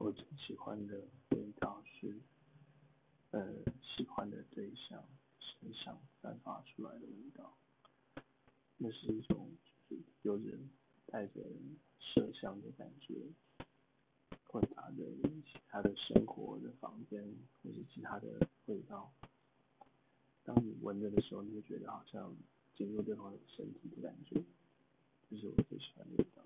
我最喜欢的味道是呃，喜欢的对象身上散发出来的味道。那是一种，就是有人带着麝香的感觉，混杂着其他的生活的房间，或是其他的味道。当你闻着的时候，你会觉得好像进入对方的身体的感觉，这是我最喜欢的味道。